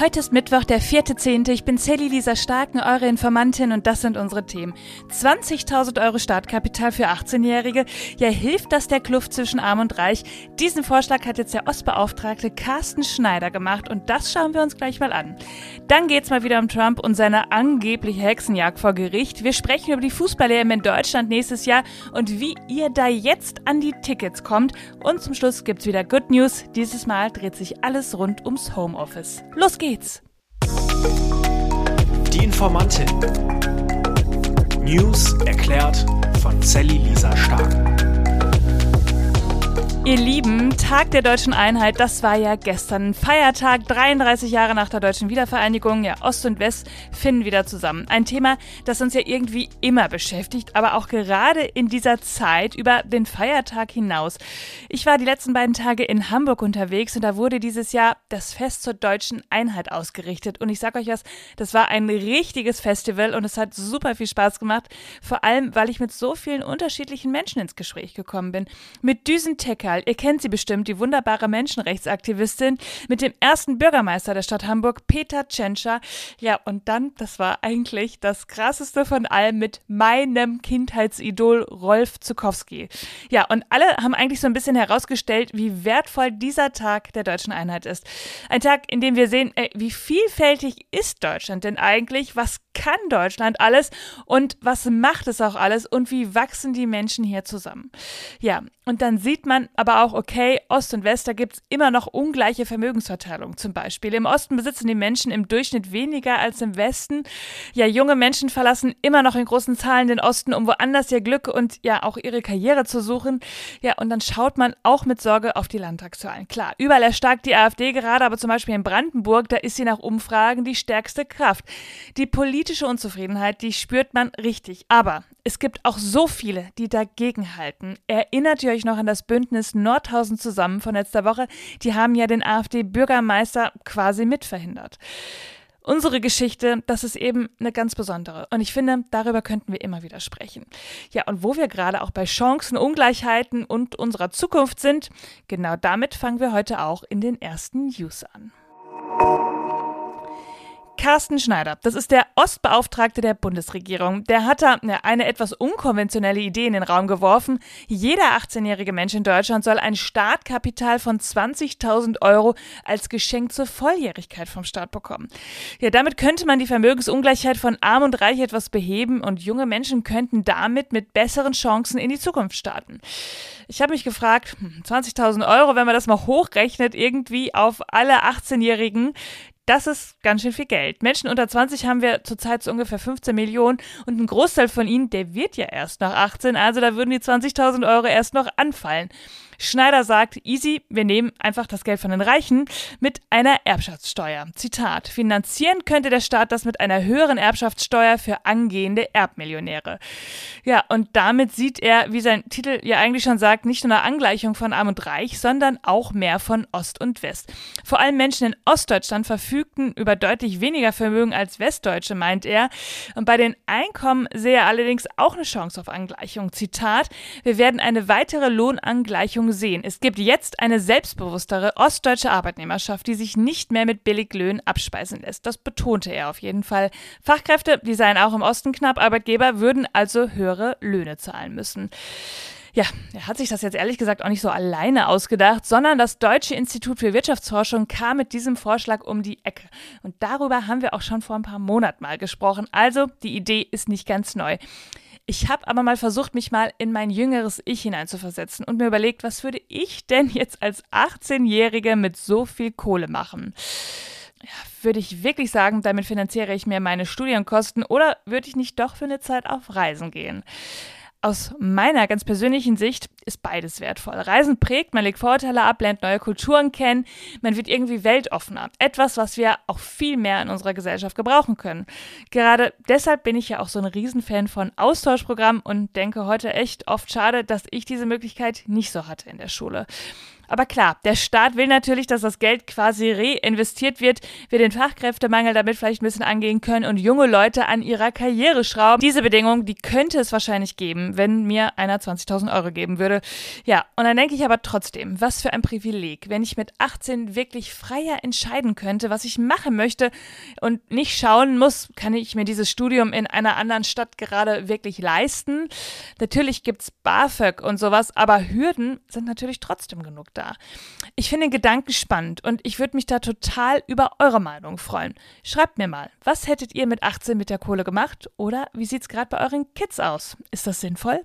Heute ist Mittwoch, der 4.10. Ich bin Sally Lisa Starken, eure Informantin und das sind unsere Themen. 20.000 Euro Startkapital für 18-Jährige. Ja, hilft das der Kluft zwischen Arm und Reich? Diesen Vorschlag hat jetzt der Ostbeauftragte Carsten Schneider gemacht und das schauen wir uns gleich mal an. Dann geht's mal wieder um Trump und seine angebliche Hexenjagd vor Gericht. Wir sprechen über die Fußball-EM in Deutschland nächstes Jahr und wie ihr da jetzt an die Tickets kommt. Und zum Schluss gibt's wieder Good News. Dieses Mal dreht sich alles rund ums Homeoffice. Los geht's! Die Informantin. News erklärt von Sally Lisa Stark. Ihr Lieben, Tag der deutschen Einheit, das war ja gestern Feiertag, 33 Jahre nach der deutschen Wiedervereinigung. Ja, Ost und West finden wieder zusammen. Ein Thema, das uns ja irgendwie immer beschäftigt, aber auch gerade in dieser Zeit über den Feiertag hinaus. Ich war die letzten beiden Tage in Hamburg unterwegs und da wurde dieses Jahr das Fest zur deutschen Einheit ausgerichtet. Und ich sag euch was, das war ein richtiges Festival und es hat super viel Spaß gemacht. Vor allem, weil ich mit so vielen unterschiedlichen Menschen ins Gespräch gekommen bin. Mit Düsen Kerl. Ihr kennt sie bestimmt, die wunderbare Menschenrechtsaktivistin mit dem ersten Bürgermeister der Stadt Hamburg, Peter Tschentscher. Ja, und dann, das war eigentlich das krasseste von allem mit meinem Kindheitsidol Rolf Zukowski. Ja, und alle haben eigentlich so ein bisschen herausgestellt, wie wertvoll dieser Tag der deutschen Einheit ist. Ein Tag, in dem wir sehen, ey, wie vielfältig ist Deutschland denn eigentlich? Was kann Deutschland alles und was macht es auch alles und wie wachsen die Menschen hier zusammen? Ja, und dann sieht man aber auch, okay, Ost und West, da gibt es immer noch ungleiche Vermögensverteilung zum Beispiel. Im Osten besitzen die Menschen im Durchschnitt weniger als im Westen. Ja, junge Menschen verlassen immer noch in großen Zahlen den Osten, um woanders ihr Glück und ja auch ihre Karriere zu suchen. Ja, und dann schaut man auch mit Sorge auf die Landtagswahlen. Klar, überall erstarkt die AfD gerade, aber zum Beispiel in Brandenburg, da ist sie nach Umfragen die stärkste Kraft. Die politische Unzufriedenheit, die spürt man richtig. Aber es gibt auch so viele, die dagegen halten. Erinnert ihr euch noch an das Bündnis Nordhausen zusammen von letzter Woche? Die haben ja den AfD-Bürgermeister quasi mitverhindert. Unsere Geschichte, das ist eben eine ganz besondere. Und ich finde, darüber könnten wir immer wieder sprechen. Ja, und wo wir gerade auch bei Chancen, Ungleichheiten und unserer Zukunft sind, genau damit fangen wir heute auch in den ersten News an. Carsten Schneider, das ist der Ostbeauftragte der Bundesregierung. Der hat da eine etwas unkonventionelle Idee in den Raum geworfen. Jeder 18-jährige Mensch in Deutschland soll ein Startkapital von 20.000 Euro als Geschenk zur Volljährigkeit vom Staat bekommen. Ja, damit könnte man die Vermögensungleichheit von Arm und Reich etwas beheben und junge Menschen könnten damit mit besseren Chancen in die Zukunft starten. Ich habe mich gefragt, 20.000 hm, Euro, wenn man das mal hochrechnet, irgendwie auf alle 18-Jährigen, das ist ganz schön viel Geld. Menschen unter 20 haben wir zurzeit so ungefähr 15 Millionen und ein Großteil von ihnen, der wird ja erst nach 18, also da würden die 20.000 Euro erst noch anfallen. Schneider sagt, easy, wir nehmen einfach das Geld von den Reichen mit einer Erbschaftssteuer. Zitat, finanzieren könnte der Staat das mit einer höheren Erbschaftssteuer für angehende Erbmillionäre. Ja, und damit sieht er, wie sein Titel ja eigentlich schon sagt, nicht nur eine Angleichung von Arm und Reich, sondern auch mehr von Ost und West. Vor allem Menschen in Ostdeutschland verfügten über deutlich weniger Vermögen als Westdeutsche, meint er. Und bei den Einkommen sehe er allerdings auch eine Chance auf Angleichung. Zitat, wir werden eine weitere Lohnangleichung sehen. Es gibt jetzt eine selbstbewusstere ostdeutsche Arbeitnehmerschaft, die sich nicht mehr mit Billiglöhnen abspeisen lässt. Das betonte er auf jeden Fall. Fachkräfte, die seien auch im Osten knapp, Arbeitgeber würden also höhere Löhne zahlen müssen. Ja, er hat sich das jetzt ehrlich gesagt auch nicht so alleine ausgedacht, sondern das Deutsche Institut für Wirtschaftsforschung kam mit diesem Vorschlag um die Ecke. Und darüber haben wir auch schon vor ein paar Monaten mal gesprochen. Also, die Idee ist nicht ganz neu. Ich habe aber mal versucht, mich mal in mein jüngeres Ich hineinzuversetzen und mir überlegt, was würde ich denn jetzt als 18-Jährige mit so viel Kohle machen? Ja, würde ich wirklich sagen, damit finanziere ich mir meine Studienkosten oder würde ich nicht doch für eine Zeit auf Reisen gehen? Aus meiner ganz persönlichen Sicht ist beides wertvoll. Reisen prägt, man legt Vorurteile ab, lernt neue Kulturen kennen, man wird irgendwie weltoffener. Etwas, was wir auch viel mehr in unserer Gesellschaft gebrauchen können. Gerade deshalb bin ich ja auch so ein Riesenfan von Austauschprogrammen und denke heute echt oft schade, dass ich diese Möglichkeit nicht so hatte in der Schule. Aber klar, der Staat will natürlich, dass das Geld quasi reinvestiert wird, wir den Fachkräftemangel damit vielleicht ein bisschen angehen können und junge Leute an ihrer Karriere schrauben. Diese Bedingung, die könnte es wahrscheinlich geben, wenn mir einer 20.000 Euro geben würde. Ja, und dann denke ich aber trotzdem, was für ein Privileg, wenn ich mit 18 wirklich freier entscheiden könnte, was ich machen möchte und nicht schauen muss, kann ich mir dieses Studium in einer anderen Stadt gerade wirklich leisten. Natürlich gibt's BAföG und sowas, aber Hürden sind natürlich trotzdem genug da. Ich finde den Gedanken spannend und ich würde mich da total über eure Meinung freuen. Schreibt mir mal, was hättet ihr mit 18 mit der Kohle gemacht oder wie sieht's gerade bei euren Kids aus? Ist das sinnvoll?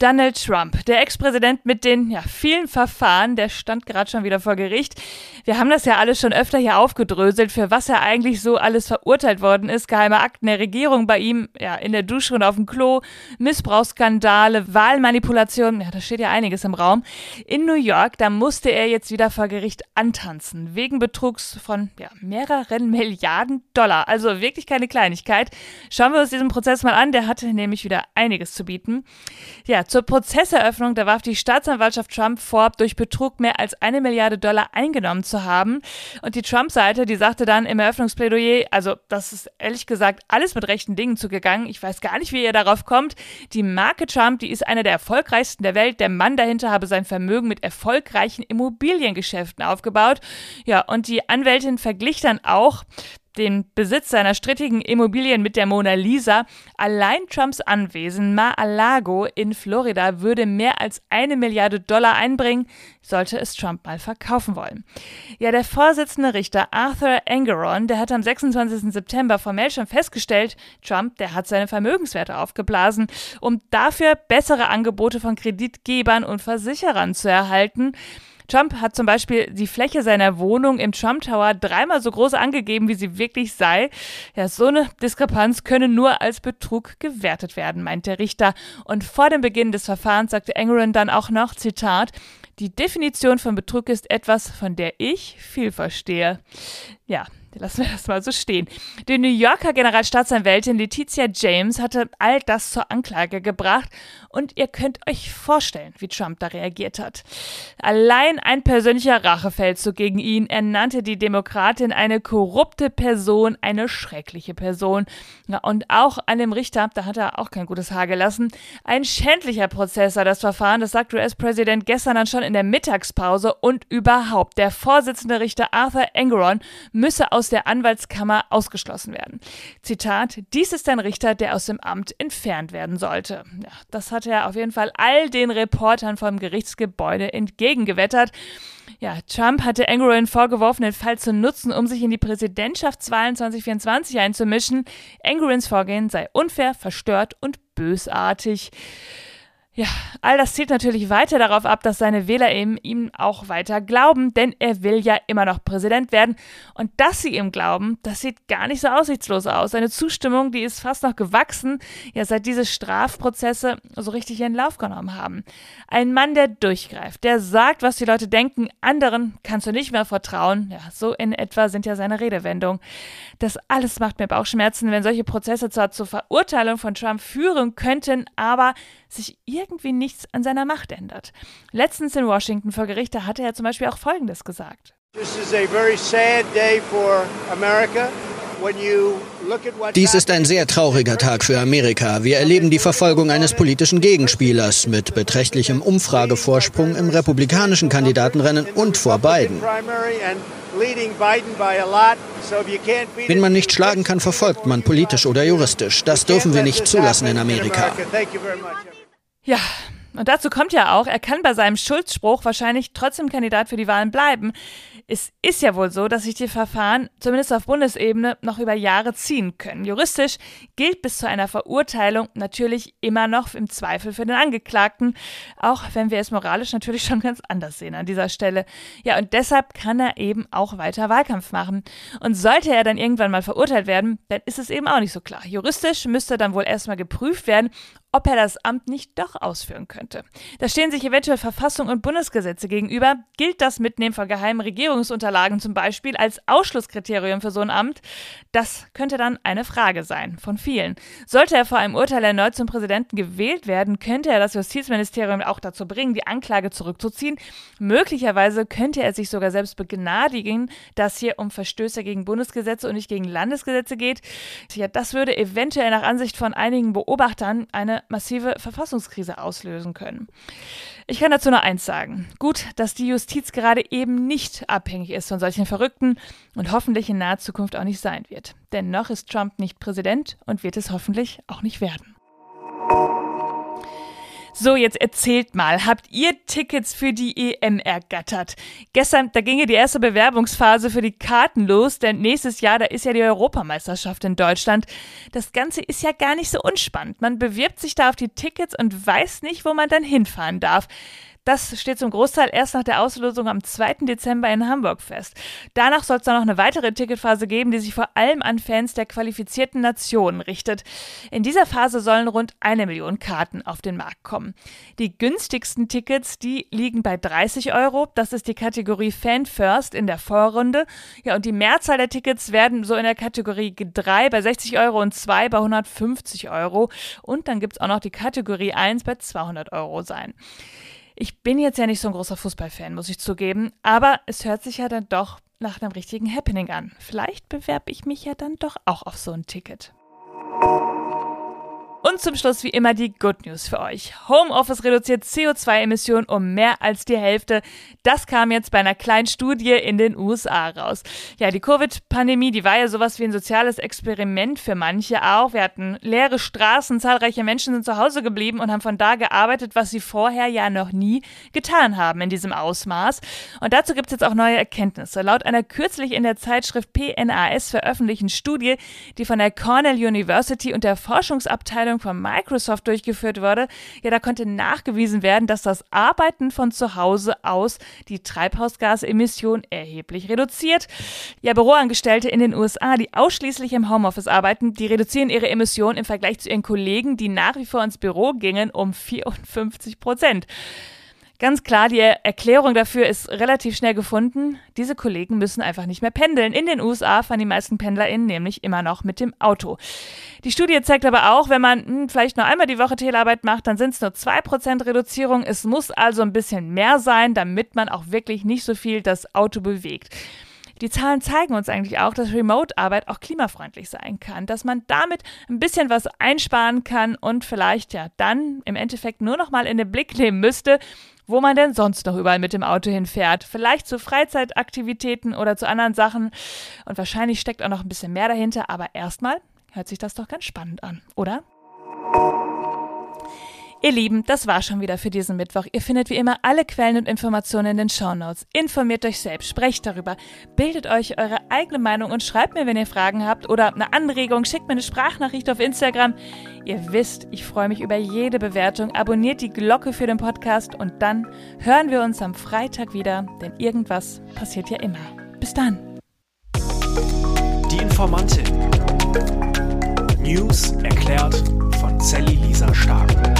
Donald Trump, der Ex-Präsident mit den ja, vielen Verfahren, der stand gerade schon wieder vor Gericht. Wir haben das ja alles schon öfter hier aufgedröselt, für was er eigentlich so alles verurteilt worden ist. Geheime Akten der Regierung bei ihm, ja, in der Dusche und auf dem Klo, Missbrauchsskandale, Wahlmanipulation, ja, da steht ja einiges im Raum. In New York, da musste er jetzt wieder vor Gericht antanzen, wegen Betrugs von ja, mehreren Milliarden Dollar. Also wirklich keine Kleinigkeit. Schauen wir uns diesen Prozess mal an, der hatte nämlich wieder einiges zu bieten. Ja, zur Prozesseröffnung, da warf die Staatsanwaltschaft Trump vor, durch Betrug mehr als eine Milliarde Dollar eingenommen zu haben. Und die Trump-Seite, die sagte dann im Eröffnungsplädoyer, also das ist ehrlich gesagt alles mit rechten Dingen zugegangen. Ich weiß gar nicht, wie ihr darauf kommt. Die Marke Trump, die ist eine der erfolgreichsten der Welt. Der Mann dahinter habe sein Vermögen mit erfolgreichen Immobiliengeschäften aufgebaut. Ja, und die Anwältin verglich dann auch den Besitz seiner strittigen Immobilien mit der Mona Lisa. Allein Trumps Anwesen Mar-a-Lago in Florida würde mehr als eine Milliarde Dollar einbringen, sollte es Trump mal verkaufen wollen. Ja, der Vorsitzende Richter Arthur Engeron, der hat am 26. September formell schon festgestellt, Trump, der hat seine Vermögenswerte aufgeblasen, um dafür bessere Angebote von Kreditgebern und Versicherern zu erhalten. Trump hat zum Beispiel die Fläche seiner Wohnung im Trump Tower dreimal so groß angegeben, wie sie wirklich sei. Ja, so eine Diskrepanz könne nur als Betrug gewertet werden, meint der Richter. Und vor dem Beginn des Verfahrens sagte Engeron dann auch noch, Zitat, die Definition von Betrug ist etwas, von der ich viel verstehe. Ja, Lassen wir das mal so stehen. Die New Yorker Generalstaatsanwältin Letizia James hatte all das zur Anklage gebracht und ihr könnt euch vorstellen, wie Trump da reagiert hat. Allein ein persönlicher Rachefeldzug gegen ihn. Er nannte die Demokratin eine korrupte Person, eine schreckliche Person. und auch an dem Richter, da hat er auch kein gutes Haar gelassen. Ein schändlicher Prozess sei das Verfahren, das sagt US-Präsident gestern dann schon in der Mittagspause und überhaupt. Der Vorsitzende Richter Arthur Engeron müsse aus aus der Anwaltskammer ausgeschlossen werden. Zitat, dies ist ein Richter, der aus dem Amt entfernt werden sollte. Ja, das hat er auf jeden Fall all den Reportern vom Gerichtsgebäude entgegengewettert. Ja, Trump hatte Engeron vorgeworfen, den Fall zu nutzen, um sich in die Präsidentschaftswahlen 2024 einzumischen. Engerons Vorgehen sei unfair, verstört und bösartig. Ja, all das zielt natürlich weiter darauf ab, dass seine Wähler ihm, ihm auch weiter glauben, denn er will ja immer noch Präsident werden. Und dass sie ihm glauben, das sieht gar nicht so aussichtslos aus. Seine Zustimmung, die ist fast noch gewachsen, ja, seit diese Strafprozesse so richtig ihren Lauf genommen haben. Ein Mann, der durchgreift, der sagt, was die Leute denken, anderen kannst du nicht mehr vertrauen. Ja, so in etwa sind ja seine Redewendungen. Das alles macht mir Bauchschmerzen, wenn solche Prozesse zwar zur Verurteilung von Trump führen könnten, aber sich irgendwie nichts an seiner Macht ändert. Letztens in Washington vor Gericht, da hatte er zum Beispiel auch Folgendes gesagt. Dies ist ein sehr trauriger Tag für Amerika. Wir erleben die Verfolgung eines politischen Gegenspielers mit beträchtlichem Umfragevorsprung im republikanischen Kandidatenrennen und vor Biden. Wenn man nicht schlagen kann, verfolgt man politisch oder juristisch. Das dürfen wir nicht zulassen in Amerika. Ja, und dazu kommt ja auch, er kann bei seinem Schuldspruch wahrscheinlich trotzdem Kandidat für die Wahlen bleiben. Es ist ja wohl so, dass sich die Verfahren, zumindest auf Bundesebene, noch über Jahre ziehen können. Juristisch gilt bis zu einer Verurteilung natürlich immer noch im Zweifel für den Angeklagten, auch wenn wir es moralisch natürlich schon ganz anders sehen an dieser Stelle. Ja, und deshalb kann er eben auch weiter Wahlkampf machen. Und sollte er dann irgendwann mal verurteilt werden, dann ist es eben auch nicht so klar. Juristisch müsste dann wohl erstmal geprüft werden, ob er das Amt nicht doch ausführen könnte. Da stehen sich eventuell Verfassung und Bundesgesetze gegenüber. Gilt das Mitnehmen von geheimen Regierungsunterlagen zum Beispiel als Ausschlusskriterium für so ein Amt? Das könnte dann eine Frage sein von vielen. Sollte er vor einem Urteil erneut zum Präsidenten gewählt werden, könnte er das Justizministerium auch dazu bringen, die Anklage zurückzuziehen. Möglicherweise könnte er sich sogar selbst begnadigen, dass hier um Verstöße gegen Bundesgesetze und nicht gegen Landesgesetze geht. Ja, das würde eventuell nach Ansicht von einigen Beobachtern eine massive Verfassungskrise auslösen können. Ich kann dazu nur eins sagen. Gut, dass die Justiz gerade eben nicht abhängig ist von solchen Verrückten und hoffentlich in naher Zukunft auch nicht sein wird. Denn noch ist Trump nicht Präsident und wird es hoffentlich auch nicht werden. So, jetzt erzählt mal, habt ihr Tickets für die EM ergattert? Gestern, da ging ja die erste Bewerbungsphase für die Karten los, denn nächstes Jahr, da ist ja die Europameisterschaft in Deutschland. Das Ganze ist ja gar nicht so unspannend. Man bewirbt sich da auf die Tickets und weiß nicht, wo man dann hinfahren darf. Das steht zum Großteil erst nach der Auslosung am 2. Dezember in Hamburg fest. Danach soll es dann noch eine weitere Ticketphase geben, die sich vor allem an Fans der qualifizierten Nationen richtet. In dieser Phase sollen rund eine Million Karten auf den Markt kommen. Die günstigsten Tickets, die liegen bei 30 Euro. Das ist die Kategorie Fan First in der Vorrunde. Ja, und die Mehrzahl der Tickets werden so in der Kategorie G3 bei 60 Euro und 2 bei 150 Euro. Und dann gibt es auch noch die Kategorie 1 bei 200 Euro sein. Ich bin jetzt ja nicht so ein großer Fußballfan, muss ich zugeben, aber es hört sich ja dann doch nach einem richtigen Happening an. Vielleicht bewerbe ich mich ja dann doch auch auf so ein Ticket. Und zum Schluss wie immer die Good News für euch. Homeoffice reduziert CO2-Emissionen um mehr als die Hälfte. Das kam jetzt bei einer kleinen Studie in den USA raus. Ja, die Covid-Pandemie, die war ja sowas wie ein soziales Experiment für manche auch. Wir hatten leere Straßen, zahlreiche Menschen sind zu Hause geblieben und haben von da gearbeitet, was sie vorher ja noch nie getan haben in diesem Ausmaß. Und dazu gibt es jetzt auch neue Erkenntnisse. Laut einer kürzlich in der Zeitschrift PNAS veröffentlichten Studie, die von der Cornell University und der Forschungsabteilung Abteilung von Microsoft durchgeführt wurde, ja, da konnte nachgewiesen werden, dass das Arbeiten von zu Hause aus die Treibhausgasemissionen erheblich reduziert. Ja, Büroangestellte in den USA, die ausschließlich im Homeoffice arbeiten, die reduzieren ihre Emissionen im Vergleich zu ihren Kollegen, die nach wie vor ins Büro gingen, um 54 Prozent. Ganz klar, die Erklärung dafür ist relativ schnell gefunden. Diese Kollegen müssen einfach nicht mehr pendeln. In den USA fahren die meisten PendlerInnen nämlich immer noch mit dem Auto. Die Studie zeigt aber auch, wenn man hm, vielleicht nur einmal die Woche Telearbeit macht, dann sind es nur 2% Reduzierung. Es muss also ein bisschen mehr sein, damit man auch wirklich nicht so viel das Auto bewegt. Die Zahlen zeigen uns eigentlich auch, dass Remote-Arbeit auch klimafreundlich sein kann, dass man damit ein bisschen was einsparen kann und vielleicht ja dann im Endeffekt nur noch mal in den Blick nehmen müsste, wo man denn sonst noch überall mit dem Auto hinfährt. Vielleicht zu Freizeitaktivitäten oder zu anderen Sachen. Und wahrscheinlich steckt auch noch ein bisschen mehr dahinter, aber erstmal hört sich das doch ganz spannend an, oder? Ihr Lieben, das war schon wieder für diesen Mittwoch. Ihr findet wie immer alle Quellen und Informationen in den Shownotes. Informiert euch selbst, sprecht darüber, bildet euch eure eigene Meinung und schreibt mir, wenn ihr Fragen habt oder eine Anregung, schickt mir eine Sprachnachricht auf Instagram. Ihr wisst, ich freue mich über jede Bewertung. Abonniert die Glocke für den Podcast und dann hören wir uns am Freitag wieder, denn irgendwas passiert ja immer. Bis dann. Die Informantin. News erklärt von Sally Lisa Stark.